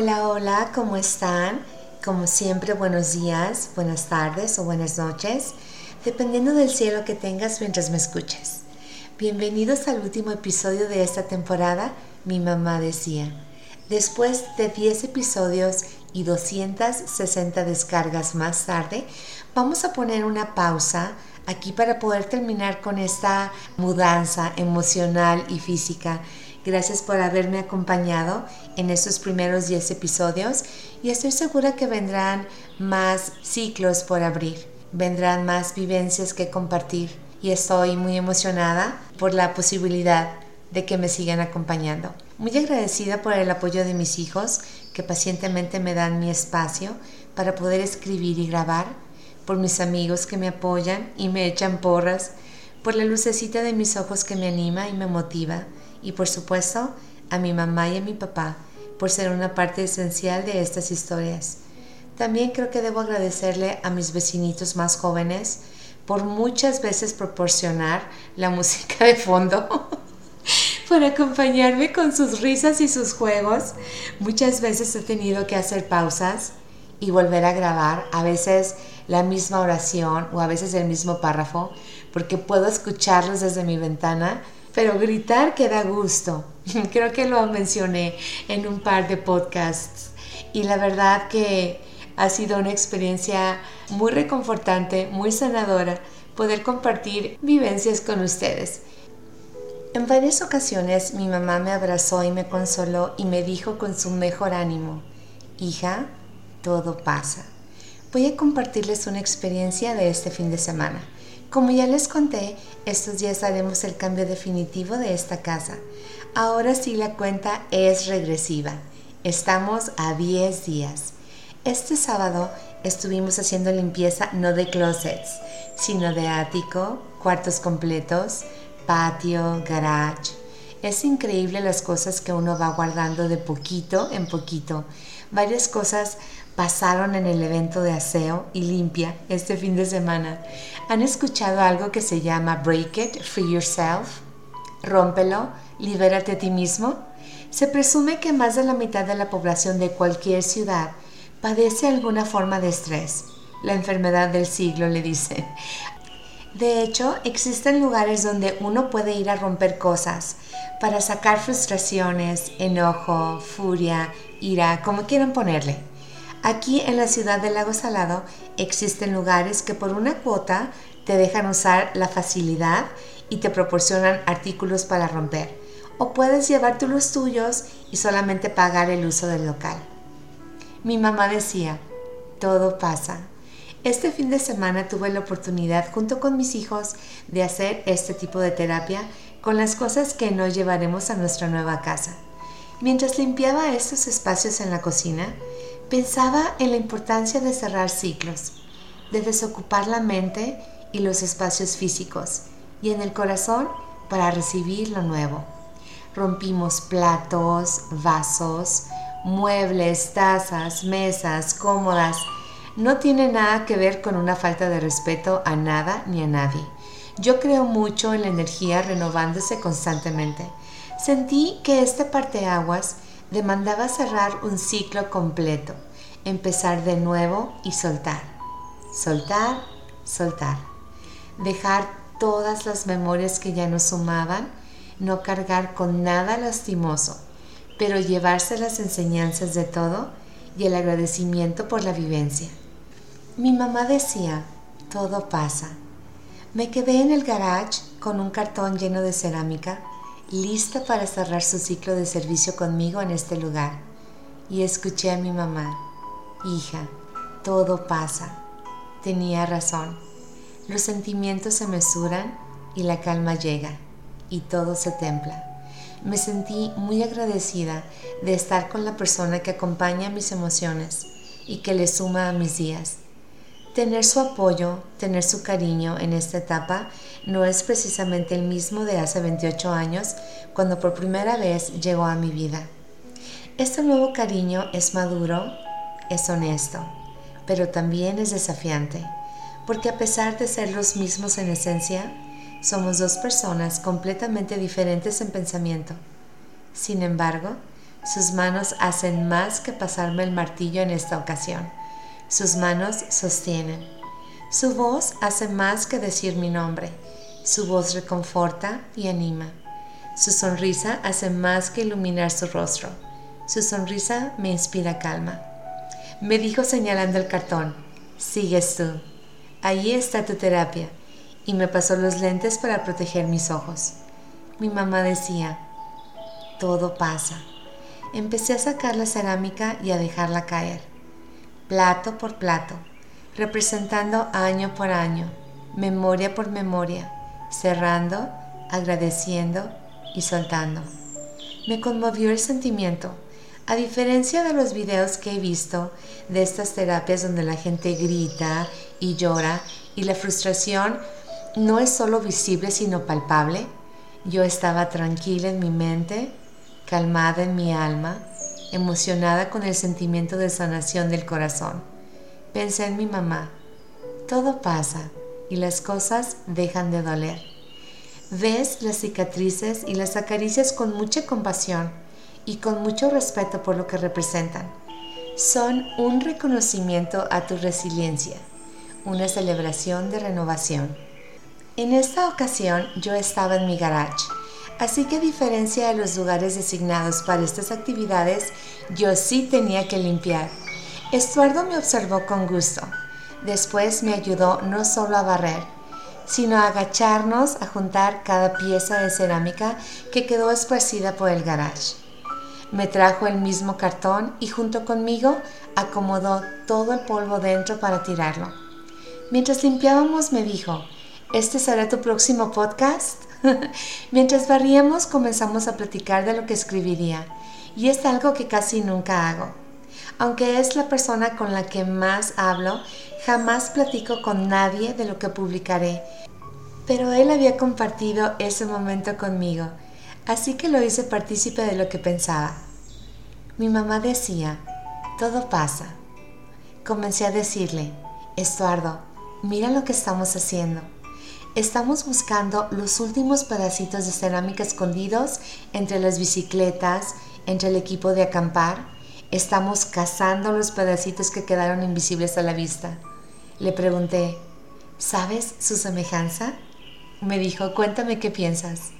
Hola, hola, ¿cómo están? Como siempre, buenos días, buenas tardes o buenas noches, dependiendo del cielo que tengas mientras me escuches. Bienvenidos al último episodio de esta temporada, mi mamá decía. Después de 10 episodios y 260 descargas más tarde, vamos a poner una pausa aquí para poder terminar con esta mudanza emocional y física Gracias por haberme acompañado en estos primeros 10 episodios y estoy segura que vendrán más ciclos por abrir, vendrán más vivencias que compartir y estoy muy emocionada por la posibilidad de que me sigan acompañando. Muy agradecida por el apoyo de mis hijos que pacientemente me dan mi espacio para poder escribir y grabar, por mis amigos que me apoyan y me echan porras, por la lucecita de mis ojos que me anima y me motiva, y por supuesto a mi mamá y a mi papá por ser una parte esencial de estas historias. También creo que debo agradecerle a mis vecinitos más jóvenes por muchas veces proporcionar la música de fondo, por acompañarme con sus risas y sus juegos. Muchas veces he tenido que hacer pausas y volver a grabar, a veces la misma oración o a veces el mismo párrafo, porque puedo escucharlos desde mi ventana pero gritar que da gusto. Creo que lo mencioné en un par de podcasts y la verdad que ha sido una experiencia muy reconfortante, muy sanadora poder compartir vivencias con ustedes. En varias ocasiones mi mamá me abrazó y me consoló y me dijo con su mejor ánimo, hija, todo pasa. Voy a compartirles una experiencia de este fin de semana. Como ya les conté, estos días haremos el cambio definitivo de esta casa. Ahora sí la cuenta es regresiva. Estamos a 10 días. Este sábado estuvimos haciendo limpieza no de closets, sino de ático, cuartos completos, patio, garage. Es increíble las cosas que uno va guardando de poquito en poquito. Varias cosas pasaron en el evento de aseo y limpia este fin de semana. ¿Han escuchado algo que se llama Break It, Free Yourself? Rómpelo, libérate a ti mismo. Se presume que más de la mitad de la población de cualquier ciudad padece alguna forma de estrés. La enfermedad del siglo, le dicen. De hecho, existen lugares donde uno puede ir a romper cosas para sacar frustraciones, enojo, furia, ira, como quieran ponerle. Aquí en la ciudad del lago Salado existen lugares que por una cuota te dejan usar la facilidad y te proporcionan artículos para romper. O puedes llevar tú los tuyos y solamente pagar el uso del local. Mi mamá decía, todo pasa. Este fin de semana tuve la oportunidad junto con mis hijos de hacer este tipo de terapia con las cosas que nos llevaremos a nuestra nueva casa. Mientras limpiaba estos espacios en la cocina, Pensaba en la importancia de cerrar ciclos, de desocupar la mente y los espacios físicos y en el corazón para recibir lo nuevo. Rompimos platos, vasos, muebles, tazas, mesas, cómodas. No tiene nada que ver con una falta de respeto a nada ni a nadie. Yo creo mucho en la energía renovándose constantemente. Sentí que este parteaguas demandaba cerrar un ciclo completo, empezar de nuevo y soltar, soltar, soltar, dejar todas las memorias que ya nos sumaban, no cargar con nada lastimoso, pero llevarse las enseñanzas de todo y el agradecimiento por la vivencia. Mi mamá decía, todo pasa. Me quedé en el garage con un cartón lleno de cerámica lista para cerrar su ciclo de servicio conmigo en este lugar. Y escuché a mi mamá, hija, todo pasa. Tenía razón. Los sentimientos se mesuran y la calma llega y todo se templa. Me sentí muy agradecida de estar con la persona que acompaña mis emociones y que le suma a mis días Tener su apoyo, tener su cariño en esta etapa no es precisamente el mismo de hace 28 años cuando por primera vez llegó a mi vida. Este nuevo cariño es maduro, es honesto, pero también es desafiante, porque a pesar de ser los mismos en esencia, somos dos personas completamente diferentes en pensamiento. Sin embargo, Sus manos hacen más que pasarme el martillo en esta ocasión. Sus manos sostienen. Su voz hace más que decir mi nombre. Su voz reconforta y anima. Su sonrisa hace más que iluminar su rostro. Su sonrisa me inspira calma. Me dijo señalando el cartón, sigues tú. Ahí está tu terapia. Y me pasó los lentes para proteger mis ojos. Mi mamá decía, todo pasa. Empecé a sacar la cerámica y a dejarla caer, plato por plato, representando año por año, memoria por memoria, cerrando, agradeciendo y soltando. Me conmovió el sentimiento. A diferencia de los videos que he visto de estas terapias donde la gente grita y llora y la frustración no es solo visible sino palpable, yo estaba tranquila en mi mente, calmada en mi alma, emocionada con el sentimiento de sanación del corazón. Pensé en mi mamá. Todo pasa y las cosas dejan de doler. Ves las cicatrices y las acaricias con mucha compasión y con mucho respeto por lo que representan. Son un reconocimiento a tu resiliencia, una celebración de renovación. En esta ocasión yo estaba en mi garage, así que a diferencia de los lugares designados para estas actividades, yo sí tenía que limpiar. Estuardo me observó con gusto. Después me ayudó no solo a barrer, sino agacharnos a juntar cada pieza de cerámica que quedó esparcida por el garage. Me trajo el mismo cartón y junto conmigo acomodó todo el polvo dentro para tirarlo. Mientras limpiábamos me dijo, ¿este será tu próximo podcast? Mientras barríamos comenzamos a platicar de lo que escribiría y es algo que casi nunca hago. Aunque es la persona con la que más hablo, jamás platico con nadie de lo que publicaré pero él había compartido ese momento conmigo, así que lo hice partícipe de lo que pensaba. Mi mamá decía, todo pasa. Comencé a decirle, Estuardo, mira lo que estamos haciendo. Estamos buscando los últimos pedacitos de cerámica escondidos entre las bicicletas, entre el equipo de acampar. Estamos cazando los pedacitos que quedaron invisibles a la vista. Le pregunté, ¿sabes su semejanza? Me dijo, cuéntame qué piensas.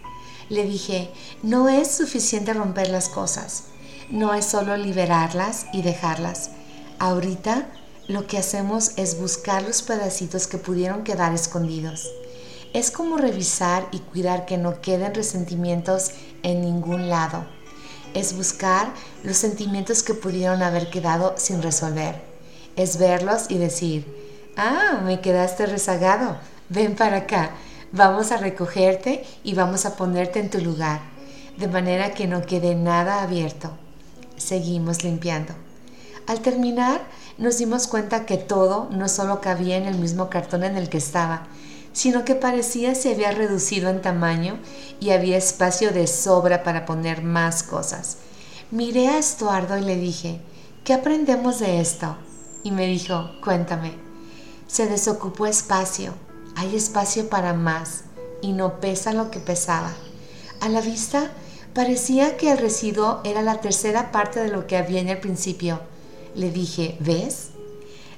Le dije, no es suficiente romper las cosas, no es solo liberarlas y dejarlas. Ahorita lo que hacemos es buscar los pedacitos que pudieron quedar escondidos. Es como revisar y cuidar que no queden resentimientos en ningún lado. Es buscar los sentimientos que pudieron haber quedado sin resolver. Es verlos y decir, ah, me quedaste rezagado, ven para acá Vamos a recogerte y vamos a ponerte en tu lugar, de manera que no quede nada abierto. Seguimos limpiando. Al terminar, nos dimos cuenta que todo no solo cabía en el mismo cartón en el que estaba, sino que parecía se había reducido en tamaño y había espacio de sobra para poner más cosas. Miré a Estuardo y le dije, ¿qué aprendemos de esto? Y me dijo, cuéntame. Se desocupó espacio, hay espacio para más y no pesa lo que pesaba. A la vista parecía que el residuo era la tercera parte de lo que había en el principio. Le dije, ¿ves?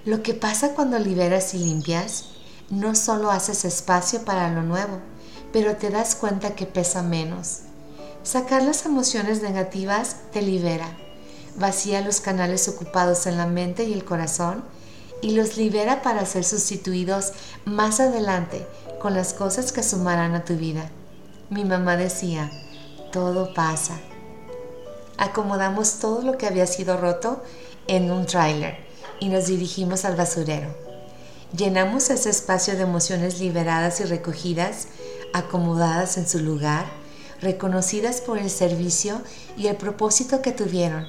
Lo que pasa cuando liberas y limpias, no solo haces espacio para lo nuevo, pero te das cuenta que pesa menos. Sacar las emociones negativas te libera, vacía los canales ocupados en la mente y el corazón y los libera para ser sustituidos más adelante con las cosas que sumarán a tu vida. Mi mamá decía, todo pasa. Acomodamos todo lo que había sido roto en un tráiler y nos dirigimos al basurero. Llenamos ese espacio de emociones liberadas y recogidas, acomodadas en su lugar, reconocidas por el servicio y el propósito que tuvieron,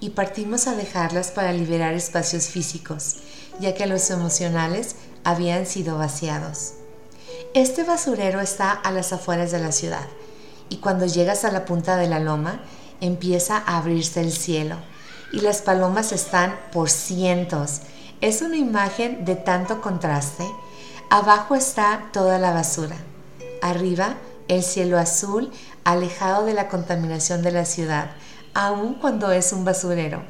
y partimos a dejarlas para liberar espacios físicos, ya que los emocionales habían sido vaciados. Este basurero está a las afueras de la ciudad y cuando llegas a la punta de la loma empieza a abrirse el cielo y las palomas están por cientos. Es una imagen de tanto contraste. Abajo está toda la basura. Arriba el cielo azul alejado de la contaminación de la ciudad, aun cuando es un basurero.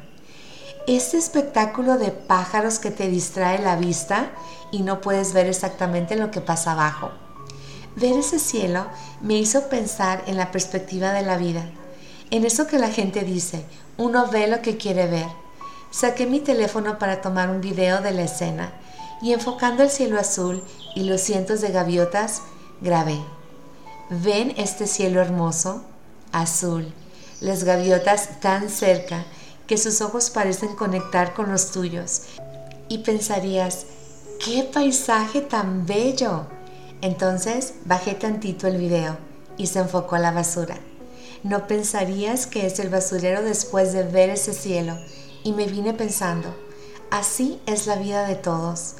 Este espectáculo de pájaros que te distrae la vista y no puedes ver exactamente lo que pasa abajo. Ver ese cielo me hizo pensar en la perspectiva de la vida, en eso que la gente dice, uno ve lo que quiere ver. Saqué mi teléfono para tomar un video de la escena y enfocando el cielo azul y los cientos de gaviotas, grabé. ¿Ven este cielo hermoso? Azul, las gaviotas tan cerca que sus ojos parecen conectar con los tuyos. Y pensarías, ¡qué paisaje tan bello! Entonces bajé tantito el video y se enfocó a la basura. No pensarías que es el basurero después de ver ese cielo. Y me vine pensando, así es la vida de todos.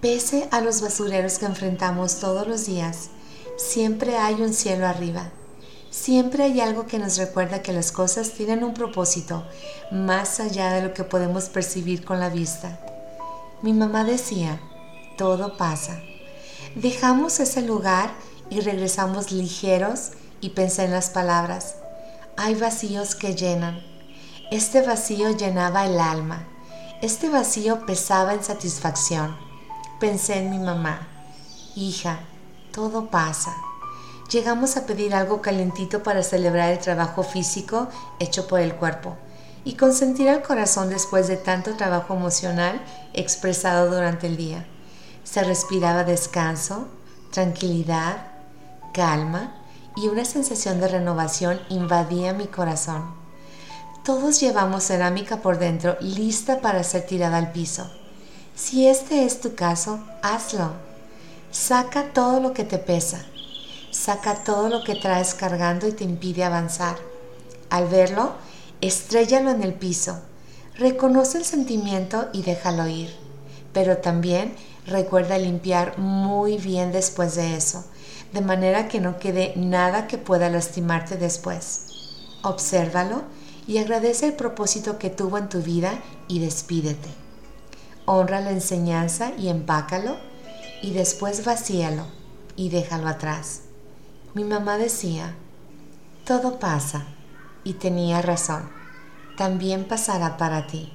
Pese a los basureros que enfrentamos todos los días, siempre hay un cielo arriba. Siempre hay algo que nos recuerda que las cosas tienen un propósito más allá de lo que podemos percibir con la vista. Mi mamá decía, todo pasa. Dejamos ese lugar y regresamos ligeros y pensé en las palabras. Hay vacíos que llenan. Este vacío llenaba el alma. Este vacío pesaba en satisfacción. Pensé en mi mamá. Hija, todo pasa. Llegamos a pedir algo calentito para celebrar el trabajo físico hecho por el cuerpo y consentir al corazón después de tanto trabajo emocional expresado durante el día. Se respiraba descanso, tranquilidad, calma y una sensación de renovación invadía mi corazón. Todos llevamos cerámica por dentro lista para ser tirada al piso. Si este es tu caso, hazlo. Saca todo lo que te pesa. Saca todo lo que traes cargando y te impide avanzar. Al verlo, estrellalo en el piso. Reconoce el sentimiento y déjalo ir. Pero también recuerda limpiar muy bien después de eso de manera que no quede nada que pueda lastimarte después. Obsérvalo y agradece el propósito que tuvo en tu vida y despídete. Honra la enseñanza y empácalo y después vacíalo y déjalo atrás. Mi mamá decía, todo pasa y tenía razón, también pasará para ti.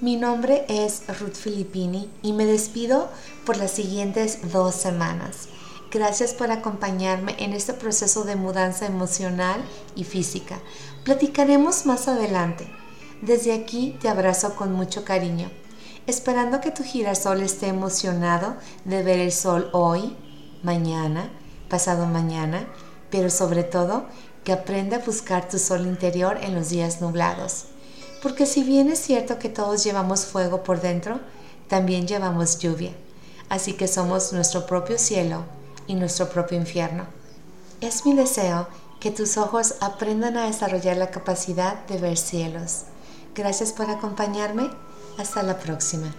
Mi nombre es Ruth Filippini y me despido por las siguientes dos semanas. Gracias por acompañarme en este proceso de mudanza emocional y física. Platicaremos más adelante. Desde aquí te abrazo con mucho cariño, esperando que tu girasol esté emocionado de ver el sol hoy, mañana, pasado mañana, pero sobre todo que aprenda a buscar tu sol interior en los días nublados. Porque si bien es cierto que todos llevamos fuego por dentro, también llevamos lluvia. Así que somos nuestro propio cielo y nuestro propio infierno. Es mi deseo que tus ojos aprendan a desarrollar la capacidad de ver cielos. Gracias por acompañarme. Hasta la próxima.